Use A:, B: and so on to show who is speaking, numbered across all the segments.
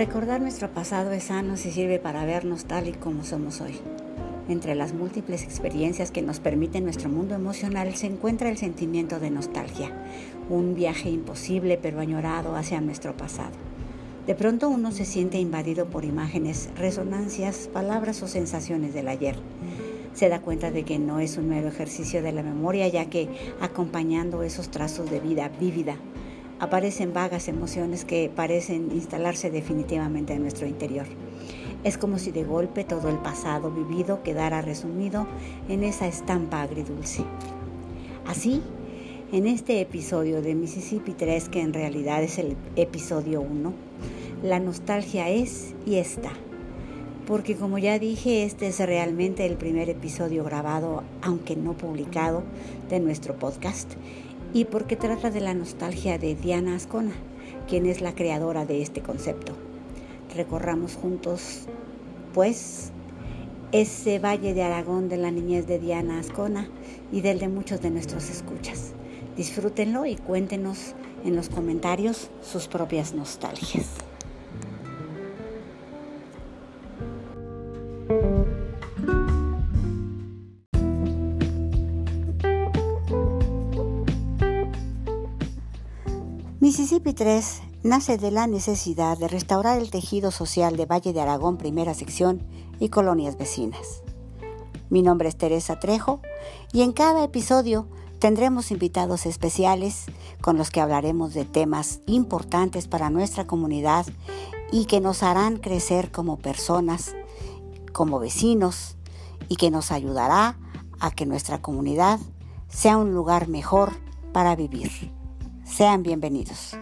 A: Recordar nuestro pasado es sano si sirve para vernos tal y como somos hoy. Entre las múltiples experiencias que nos permite nuestro mundo emocional se encuentra el sentimiento de nostalgia, un viaje imposible pero añorado hacia nuestro pasado. De pronto uno se siente invadido por imágenes, resonancias, palabras o sensaciones del ayer. Se da cuenta de que no es un mero ejercicio de la memoria, ya que acompañando esos trazos de vida vívida, aparecen vagas emociones que parecen instalarse definitivamente en nuestro interior. Es como si de golpe todo el pasado vivido quedara resumido en esa estampa agridulce. Así, en este episodio de Mississippi 3, que en realidad es el episodio 1, la nostalgia es y está. Porque como ya dije, este es realmente el primer episodio grabado, aunque no publicado, de nuestro podcast y porque trata de la nostalgia de Diana Ascona, quien es la creadora de este concepto. Recorramos juntos, pues, ese valle de Aragón de la niñez de Diana Ascona y del de muchos de nuestros escuchas. Disfrútenlo y cuéntenos en los comentarios sus propias nostalgias. Mississippi 3 nace de la necesidad de restaurar el tejido social de Valle de Aragón, primera sección y colonias vecinas. Mi nombre es Teresa Trejo y en cada episodio tendremos invitados especiales con los que hablaremos de temas importantes para nuestra comunidad y que nos harán crecer como personas, como vecinos y que nos ayudará a que nuestra comunidad sea un lugar mejor para vivir. Sean bienvenidos.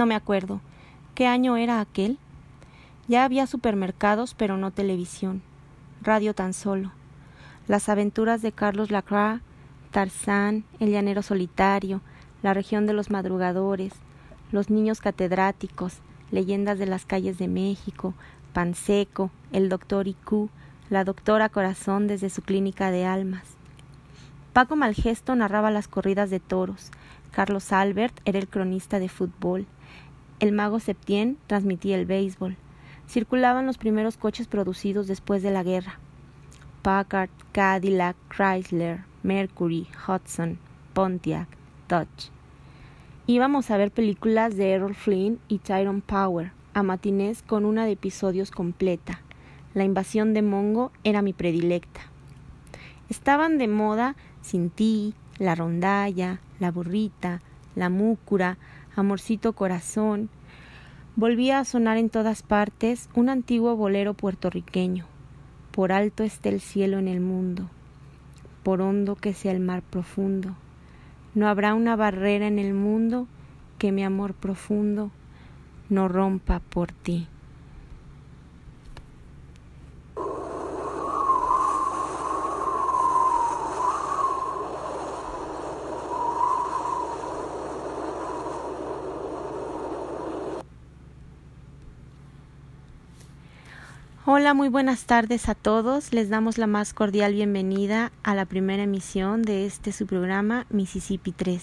B: No me acuerdo. ¿Qué año era aquel? Ya había supermercados, pero no televisión. Radio tan solo. Las aventuras de Carlos Lacroix, Tarzán, El llanero solitario, La región de los madrugadores, Los niños catedráticos, Leyendas de las calles de México, Panseco, El doctor Icu, La doctora Corazón desde su clínica de almas. Paco Malgesto narraba las corridas de toros. Carlos Albert era el cronista de fútbol. El mago Septien transmitía el béisbol. Circulaban los primeros coches producidos después de la guerra. Packard, Cadillac, Chrysler, Mercury, Hudson, Pontiac, Dodge. Íbamos a ver películas de Errol Flynn y Tyrone Power, a matinés con una de episodios completa. La invasión de Mongo era mi predilecta. Estaban de moda sin ti, la rondalla, la burrita, la múcura, amorcito corazón. Volvía a sonar en todas partes un antiguo bolero puertorriqueño. Por alto esté el cielo en el mundo, por hondo que sea el mar profundo. No habrá una barrera en el mundo que mi amor profundo no rompa por ti. Hola, muy buenas tardes a todos. Les damos la más cordial bienvenida a la primera emisión de este su programa Mississippi 3.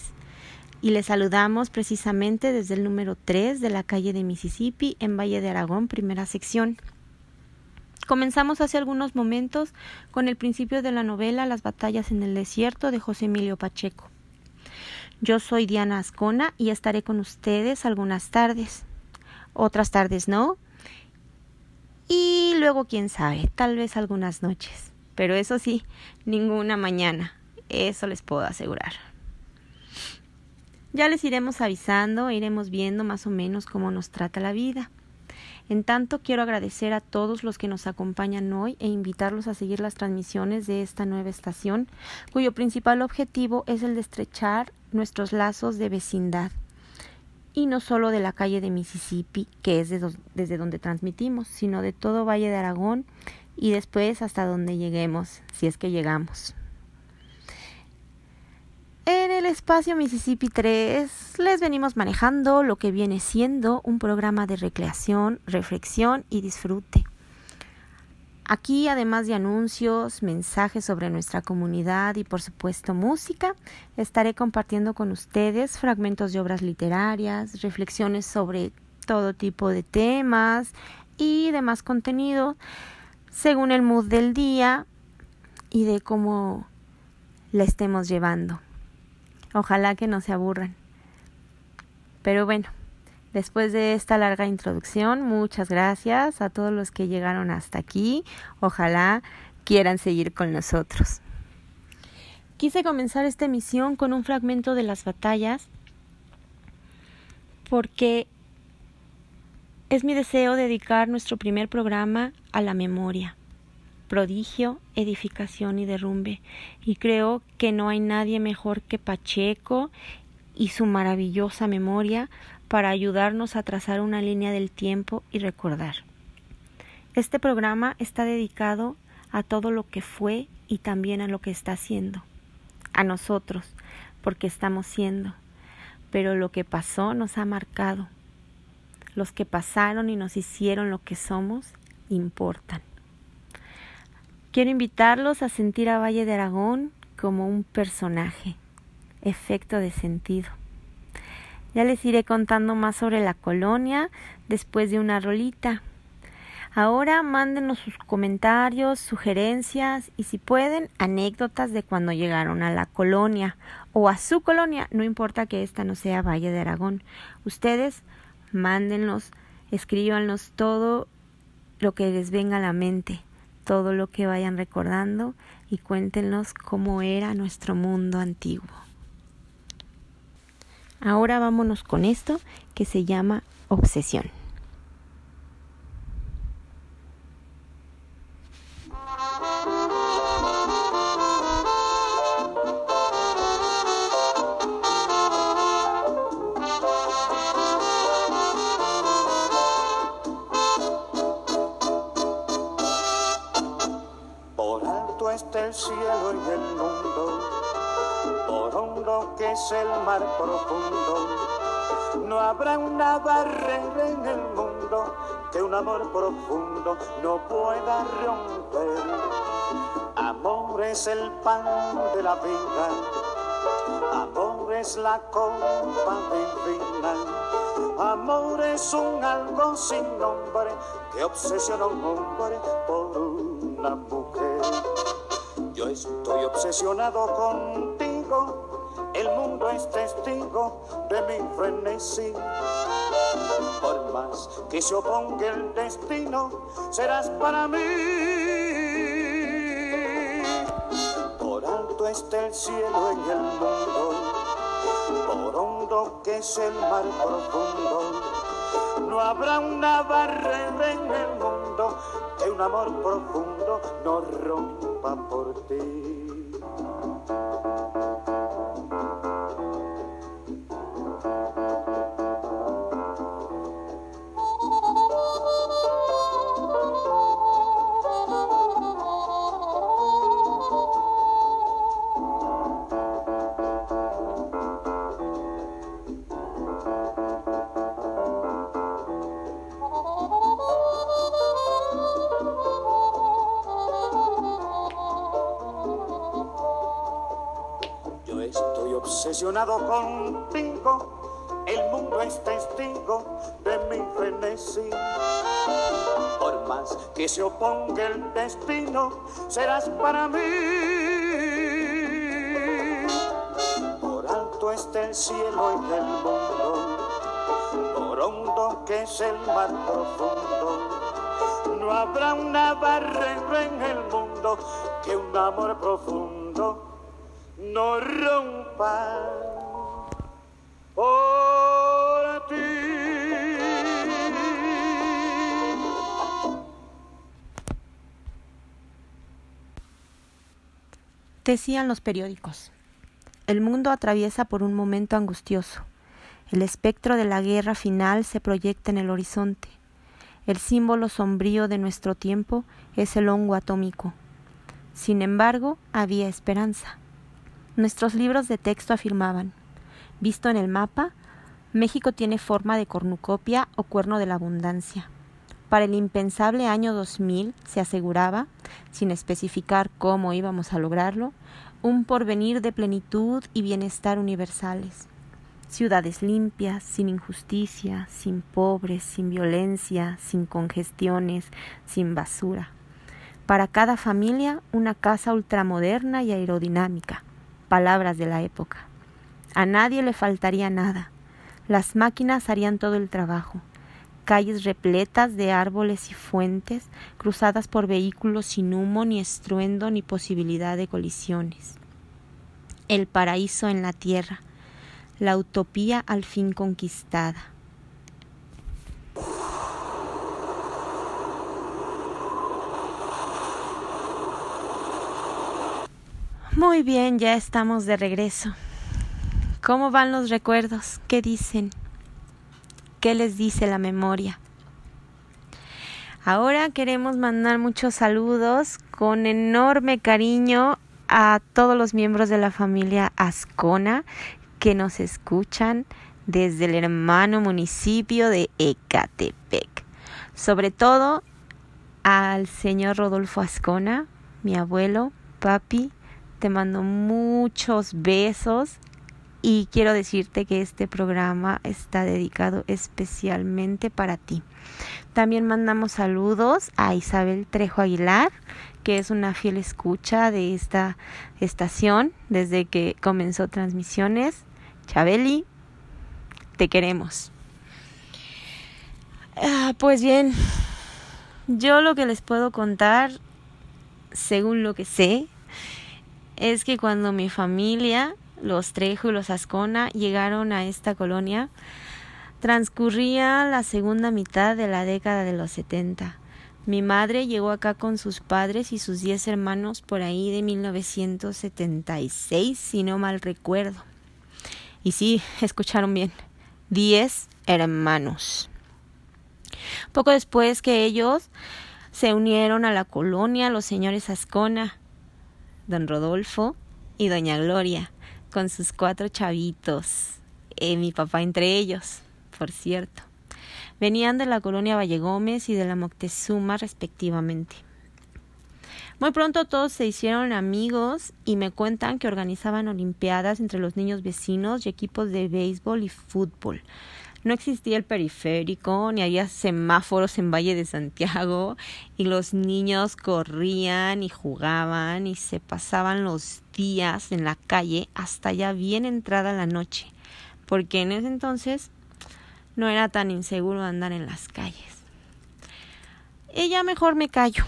B: Y les saludamos precisamente desde el número 3 de la calle de Mississippi en Valle de Aragón, primera sección. Comenzamos hace algunos momentos con el principio de la novela Las batallas en el desierto de José Emilio Pacheco. Yo soy Diana Ascona y estaré con ustedes algunas tardes. Otras tardes no, y luego, quién sabe, tal vez algunas noches. Pero eso sí, ninguna mañana. Eso les puedo asegurar. Ya les iremos avisando, iremos viendo más o menos cómo nos trata la vida. En tanto, quiero agradecer a todos los que nos acompañan hoy e invitarlos a seguir las transmisiones de esta nueva estación, cuyo principal objetivo es el de estrechar nuestros lazos de vecindad. Y no solo de la calle de Mississippi, que es desde donde transmitimos, sino de todo Valle de Aragón y después hasta donde lleguemos, si es que llegamos. En el espacio Mississippi 3 les venimos manejando lo que viene siendo un programa de recreación, reflexión y disfrute. Aquí, además de anuncios, mensajes sobre nuestra comunidad y por supuesto música, estaré compartiendo con ustedes fragmentos de obras literarias, reflexiones sobre todo tipo de temas y demás contenido según el mood del día y de cómo la estemos llevando. Ojalá que no se aburran. Pero bueno, después de esta larga introducción, muchas gracias a todos los que llegaron hasta aquí. Ojalá quieran seguir con nosotros. Quise comenzar esta emisión con un fragmento de las batallas porque es mi deseo dedicar nuestro primer programa a la memoria prodigio, edificación y derrumbe. Y creo que no hay nadie mejor que Pacheco y su maravillosa memoria para ayudarnos a trazar una línea del tiempo y recordar. Este programa está dedicado a todo lo que fue y también a lo que está haciendo. A nosotros, porque estamos siendo. Pero lo que pasó nos ha marcado. Los que pasaron y nos hicieron lo que somos importan. Quiero invitarlos a sentir a Valle de Aragón como un personaje, efecto de sentido. Ya les iré contando más sobre la colonia después de una rolita. Ahora mándenos sus comentarios, sugerencias y si pueden, anécdotas de cuando llegaron a la colonia o a su colonia, no importa que esta no sea Valle de Aragón. Ustedes mándenlos, escríbanos todo lo que les venga a la mente todo lo que vayan recordando y cuéntenos cómo era nuestro mundo antiguo. Ahora vámonos con esto que se llama obsesión.
C: el cielo y el mundo, que es el mar profundo. No habrá una barrera en el mundo que un amor profundo no pueda romper. Amor es el pan de la vida, amor es la copa divina. Amor es un algo sin nombre que obsesiona un hombre por una mujer. Yo estoy obsesionado mundo es testigo de mi frenesí. Por más que se oponga el destino, serás para mí. Por alto está el cielo en el mundo, por hondo que es el mar profundo. No habrá una barrera en el mundo que un amor profundo no rompa por ti. Obsesionado contigo, el mundo es testigo de mi frenesí. Por más que se oponga el destino, serás para mí. Por alto está el cielo y el mundo, por hondo que es el mar profundo. No habrá una barrera en el mundo que un amor profundo no rompa por.
B: Decían los periódicos, el mundo atraviesa por un momento angustioso. El espectro de la guerra final se proyecta en el horizonte. El símbolo sombrío de nuestro tiempo es el hongo atómico. Sin embargo, había esperanza. Nuestros libros de texto afirmaban, visto en el mapa, México tiene forma de cornucopia o cuerno de la abundancia. Para el impensable año 2000 se aseguraba, sin especificar cómo íbamos a lograrlo, un porvenir de plenitud y bienestar universales. Ciudades limpias, sin injusticia, sin pobres, sin violencia, sin congestiones, sin basura. Para cada familia una casa ultramoderna y aerodinámica. Palabras de la época. A nadie le faltaría nada. Las máquinas harían todo el trabajo calles repletas de árboles y fuentes, cruzadas por vehículos sin humo, ni estruendo, ni posibilidad de colisiones. El paraíso en la tierra, la utopía al fin conquistada. Muy bien, ya estamos de regreso. ¿Cómo van los recuerdos? ¿Qué dicen? ¿Qué les dice la memoria? Ahora queremos mandar muchos saludos con enorme cariño a todos los miembros de la familia Ascona que nos escuchan desde el hermano municipio de Ecatepec. Sobre todo al señor Rodolfo Ascona, mi abuelo, papi, te mando muchos besos y quiero decirte que este programa está dedicado especialmente para ti. También mandamos saludos a Isabel Trejo Aguilar, que es una fiel escucha de esta estación desde que comenzó transmisiones. Chabeli, te queremos. Ah, pues bien, yo lo que les puedo contar, según lo que sé, es que cuando mi familia los Trejo y los Ascona llegaron a esta colonia, transcurría la segunda mitad de la década de los 70. Mi madre llegó acá con sus padres y sus diez hermanos por ahí de 1976, si no mal recuerdo. Y sí, escucharon bien, diez hermanos. Poco después que ellos se unieron a la colonia los señores Ascona, don Rodolfo y doña Gloria, con sus cuatro chavitos, eh, mi papá entre ellos, por cierto. Venían de la colonia Valle Gómez y de la Moctezuma respectivamente. Muy pronto todos se hicieron amigos y me cuentan que organizaban olimpiadas entre los niños vecinos y equipos de béisbol y fútbol. No existía el periférico, ni había semáforos en Valle de Santiago, y los niños corrían y jugaban y se pasaban los días en la calle hasta ya bien entrada la noche, porque en ese entonces no era tan inseguro andar en las calles. Ella mejor me callo.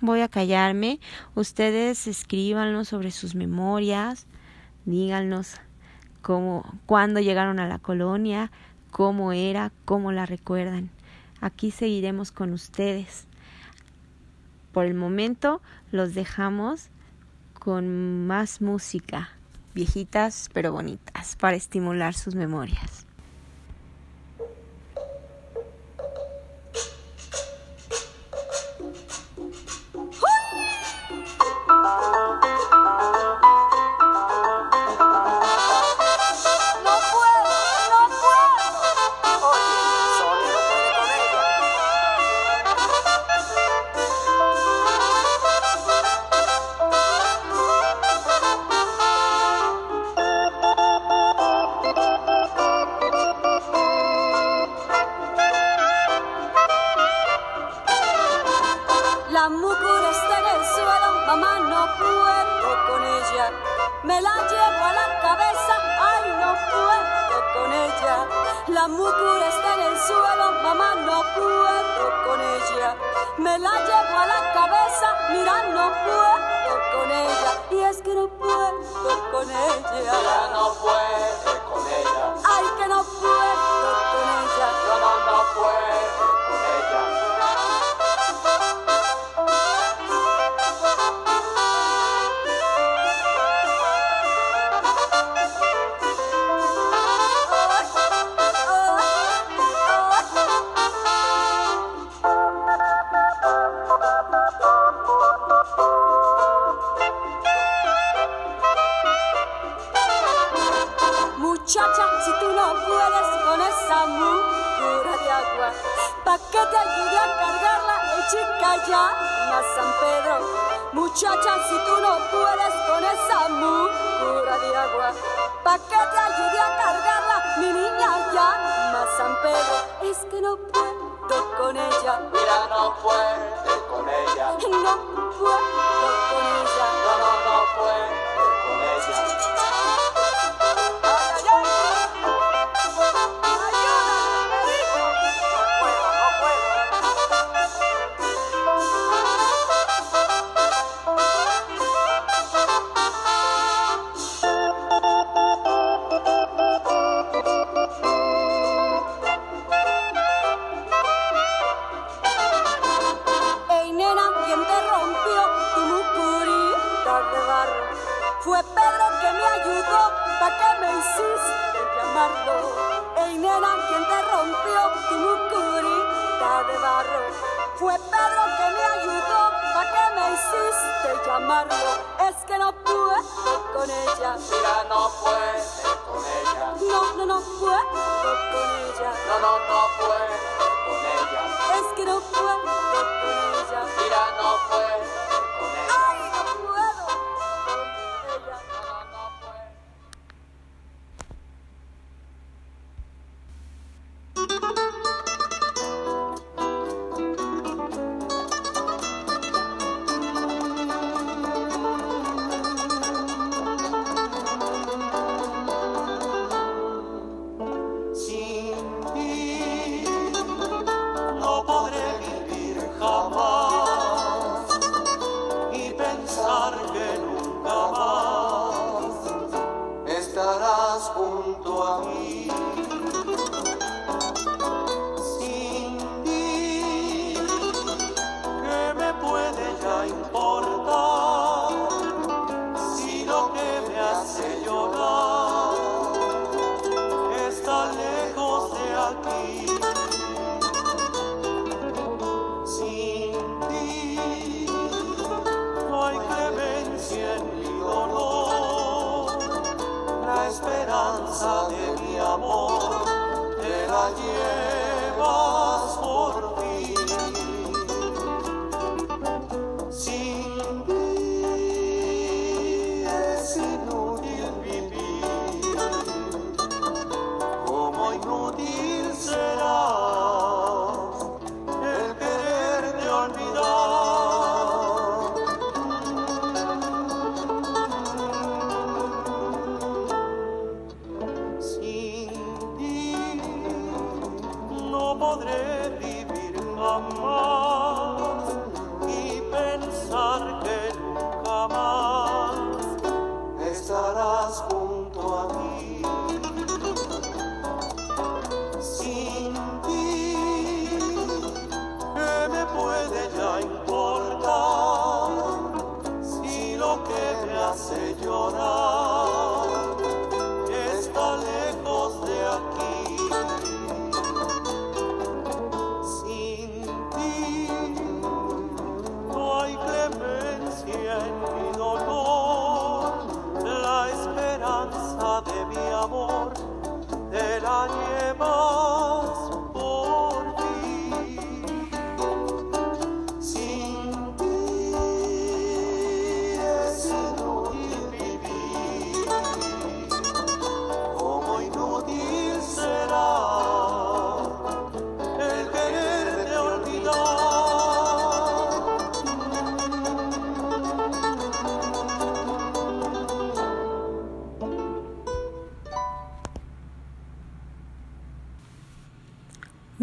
B: Voy a callarme. Ustedes escríbanlo sobre sus memorias. Díganos cómo, cuándo llegaron a la colonia, cómo era, cómo la recuerdan. Aquí seguiremos con ustedes. Por el momento los dejamos con más música, viejitas pero bonitas, para estimular sus memorias.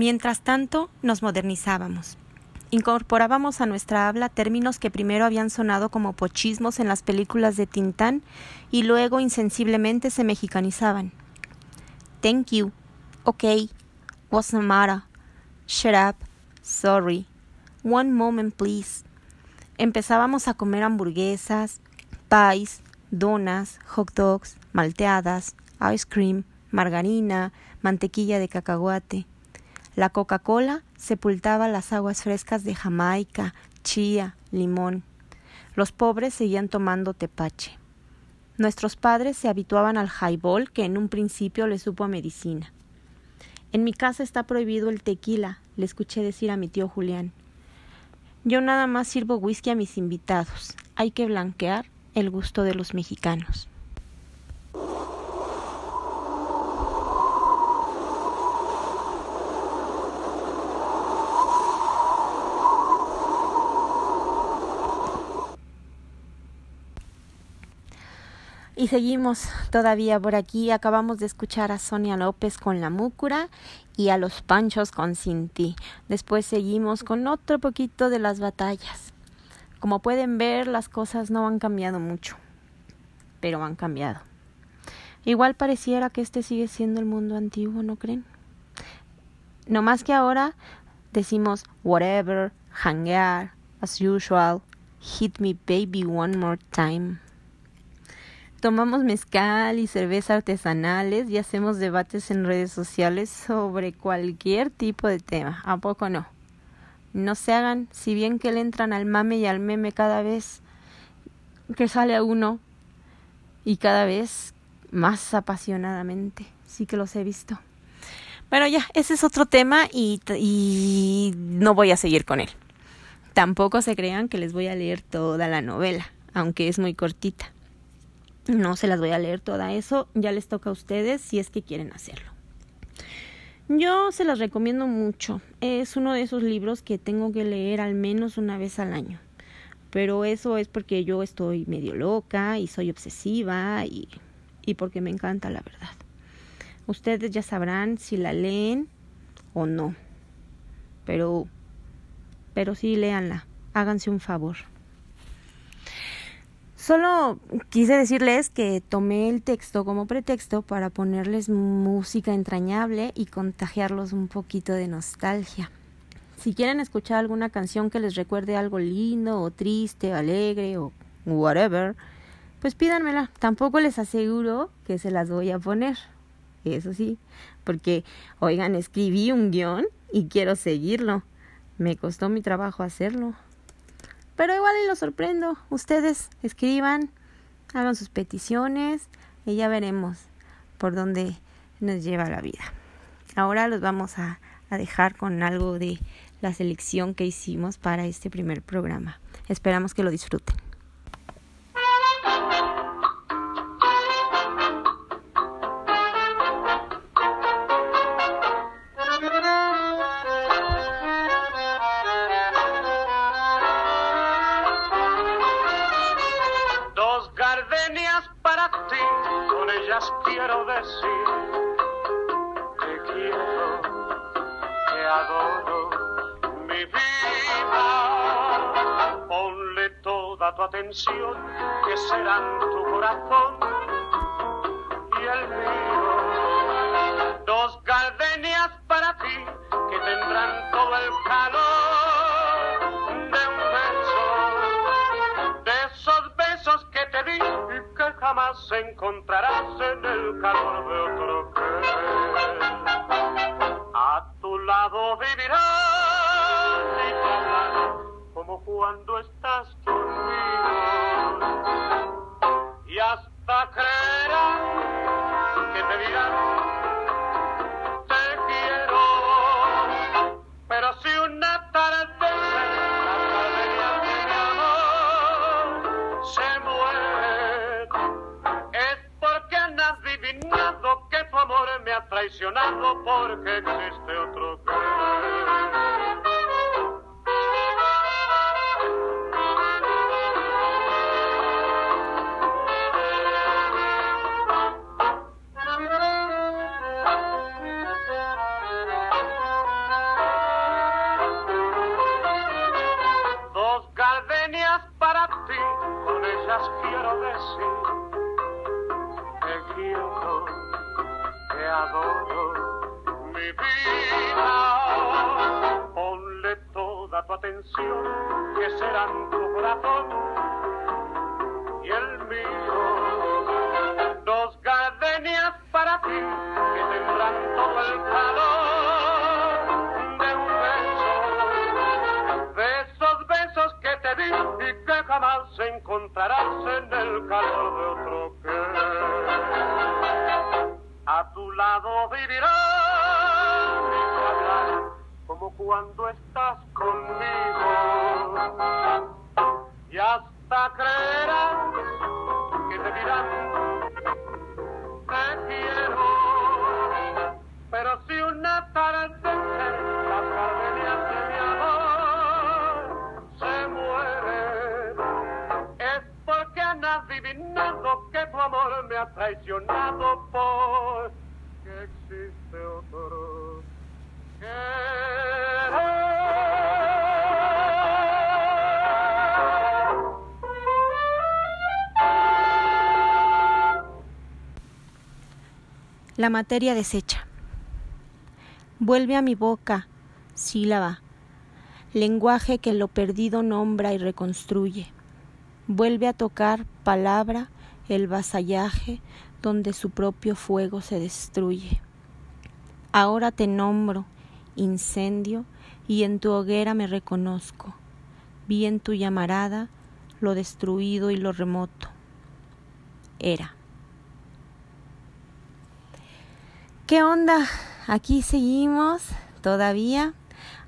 B: Mientras tanto, nos modernizábamos. Incorporábamos a nuestra habla términos que primero habían sonado como pochismos en las películas de Tintán y luego insensiblemente se mexicanizaban. Thank you. Okay. What's the matter? Shut up. Sorry. One moment, please. Empezábamos a comer hamburguesas, pies, donas, hot dogs, malteadas, ice cream, margarina, mantequilla de cacahuate. La Coca-Cola sepultaba las aguas frescas de Jamaica, chía, limón. Los pobres seguían tomando tepache. Nuestros padres se habituaban al highball que en un principio les supo a medicina. En mi casa está prohibido el tequila le escuché decir a mi tío Julián. Yo nada más sirvo whisky a mis invitados. Hay que blanquear el gusto de los mexicanos. Y seguimos todavía por aquí. Acabamos de escuchar a Sonia López con La Múcura y a Los Panchos con Cinti. Después seguimos con otro poquito de las batallas. Como pueden ver, las cosas no han cambiado mucho, pero han cambiado. Igual pareciera que este sigue siendo el mundo antiguo, ¿no creen? No más que ahora decimos whatever, hangar, as usual, hit me baby one more time. Tomamos mezcal y cerveza artesanales y hacemos debates en redes sociales sobre cualquier tipo de tema. ¿A poco no? No se hagan, si bien que le entran al mame y al meme cada vez que sale a uno y cada vez más apasionadamente. Sí que los he visto. Pero ya, ese es otro tema y, y no voy a seguir con él. Tampoco se crean que les voy a leer toda la novela, aunque es muy cortita. No se las voy a leer toda eso, ya les toca a ustedes si es que quieren hacerlo. Yo se las recomiendo mucho. Es uno de esos libros que tengo que leer al menos una vez al año. Pero eso es porque yo estoy medio loca y soy obsesiva y, y porque me encanta la verdad. Ustedes ya sabrán si la leen o no. Pero pero sí léanla. Háganse un favor. Solo quise decirles que tomé el texto como pretexto para ponerles música entrañable y contagiarlos un poquito de nostalgia. Si quieren escuchar alguna canción que les recuerde algo lindo o triste, alegre o whatever, pues pídanmela. Tampoco les aseguro que se las voy a poner. Eso sí, porque, oigan, escribí un guion y quiero seguirlo. Me costó mi trabajo hacerlo. Pero igual y lo sorprendo. Ustedes escriban, hagan sus peticiones y ya veremos por dónde nos lleva la vida. Ahora los vamos a, a dejar con algo de la selección que hicimos para este primer programa. Esperamos que lo disfruten.
D: Que serán tu corazón y el mío. Dos gardenias para ti que tendrán todo el calor de un beso, de esos besos que te di y que jamás encontrarás en el calor traicionado porque existe otro jamás encontrarás en el calor de otro que a tu lado vivirá como cuando estás conmigo. Y hasta creerán que te dirán, traicionado por que existe otro
B: La materia deshecha. Vuelve a mi boca, sílaba, lenguaje que lo perdido nombra y reconstruye. Vuelve a tocar palabra el vasallaje donde su propio fuego se destruye. Ahora te nombro, incendio, y en tu hoguera me reconozco. Vi en tu llamarada lo destruido y lo remoto. Era. ¿Qué onda? Aquí seguimos todavía.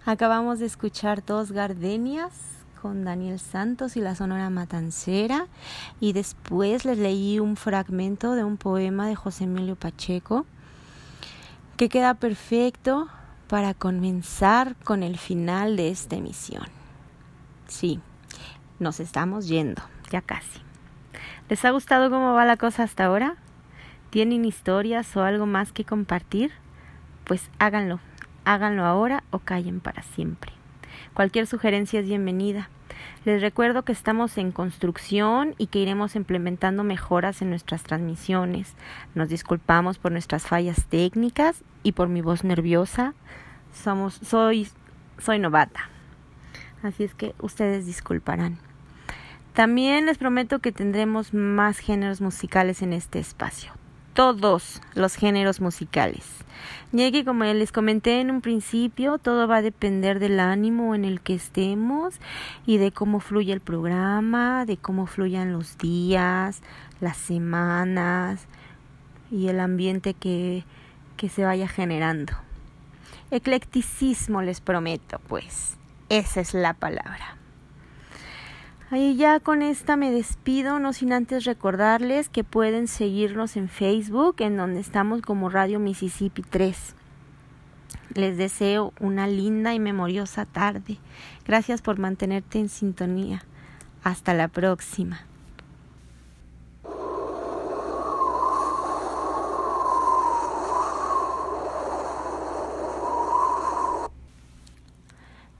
B: Acabamos de escuchar dos gardenias con Daniel Santos y la Sonora Matancera y después les leí un fragmento de un poema de José Emilio Pacheco que queda perfecto para comenzar con el final de esta emisión. Sí, nos estamos yendo, ya casi. ¿Les ha gustado cómo va la cosa hasta ahora? ¿Tienen historias o algo más que compartir? Pues háganlo, háganlo ahora o callen para siempre. Cualquier sugerencia es bienvenida. Les recuerdo que estamos en construcción y que iremos implementando mejoras en nuestras transmisiones. Nos disculpamos por nuestras fallas técnicas y por mi voz nerviosa. Somos, soy, soy novata. Así es que ustedes disculparán. También les prometo que tendremos más géneros musicales en este espacio. Todos los géneros musicales. Ya que como les comenté en un principio, todo va a depender del ánimo en el que estemos y de cómo fluye el programa, de cómo fluyan los días, las semanas y el ambiente que, que se vaya generando. Eclecticismo les prometo, pues. Esa es la palabra. Ahí ya con esta me despido, no sin antes recordarles que pueden seguirnos en Facebook, en donde estamos como Radio Mississippi 3. Les deseo una linda y memoriosa tarde. Gracias por mantenerte en sintonía. Hasta la próxima.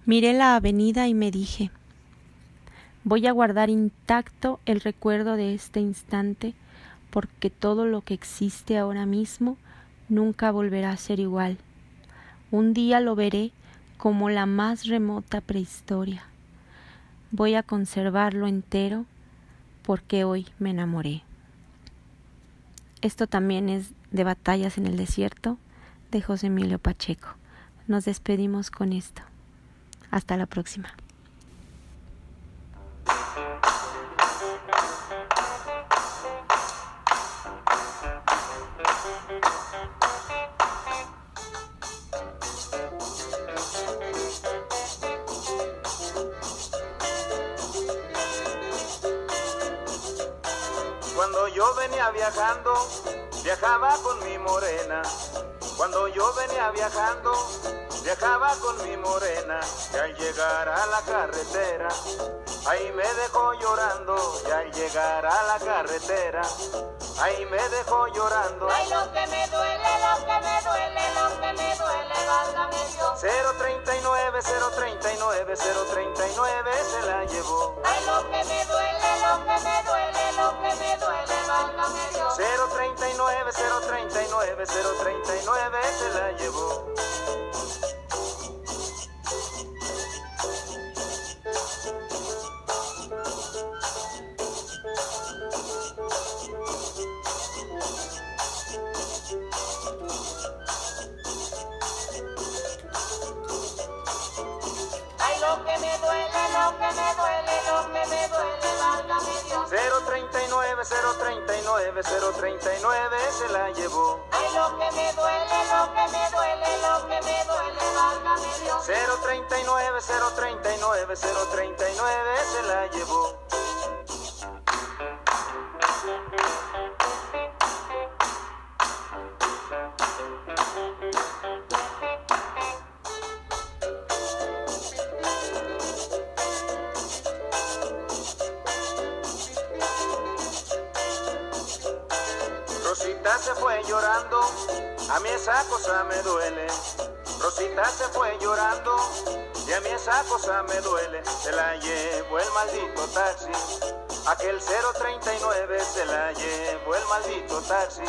B: Miré la avenida y me dije, voy a guardar intacto el recuerdo de este instante porque todo lo que existe ahora mismo nunca volverá a ser igual. Un día lo veré como la más remota prehistoria. Voy a conservarlo entero porque hoy me enamoré. Esto también es de Batallas en el Desierto de José Emilio Pacheco. Nos despedimos con esto. Hasta la próxima.
D: Venía viajando, viajaba con mi morena. Cuando yo venía viajando, Viajaba con mi morena y al llegar a la carretera, ahí me dejó llorando y al llegar a la carretera, ahí me dejó llorando.
E: Ay, lo que me duele, lo que me duele, lo que me duele, válgame Dios.
D: 039, 039, 039 se la llevó.
E: Ay, lo que me duele, lo que me duele, lo que me duele, válgame Dios.
D: 039, 039, 039 se la llevó.
E: Ay, lo que me duele, lo que me duele, lo que me duele, válgame Dios.
D: 039, 039, 039 se la llevó.
E: Ay, lo que me duele, lo que me duele, lo que me duele, válgame Dios.
D: 039,
F: 039, 039, 039 se la llevó. Llorando, a mí esa cosa me duele. Rosita se fue llorando y a mí esa cosa me duele. Se la llevó el maldito taxi. Aquel 039 se la llevó el maldito taxi.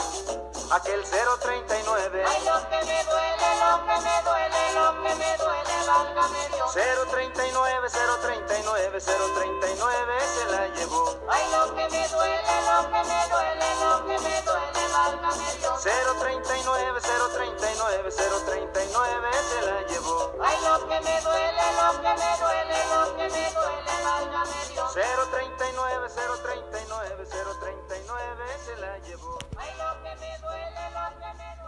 F: Aquel 039.
E: Ay, lo que me duele, lo que me duele, lo que me duele, válgame Dios.
F: 039, 039, 039 se la llevó.
E: Ay, lo que me duele, lo que me duele, lo que me duele, válgame
F: 039, 039, 039 se la llevó. Ay,
E: lo que me duele, lo que me duele, lo que me duele, válgame Dios.
F: 039, 039, 039 se la llevó. Ay, lo que me duele, lo que me duele.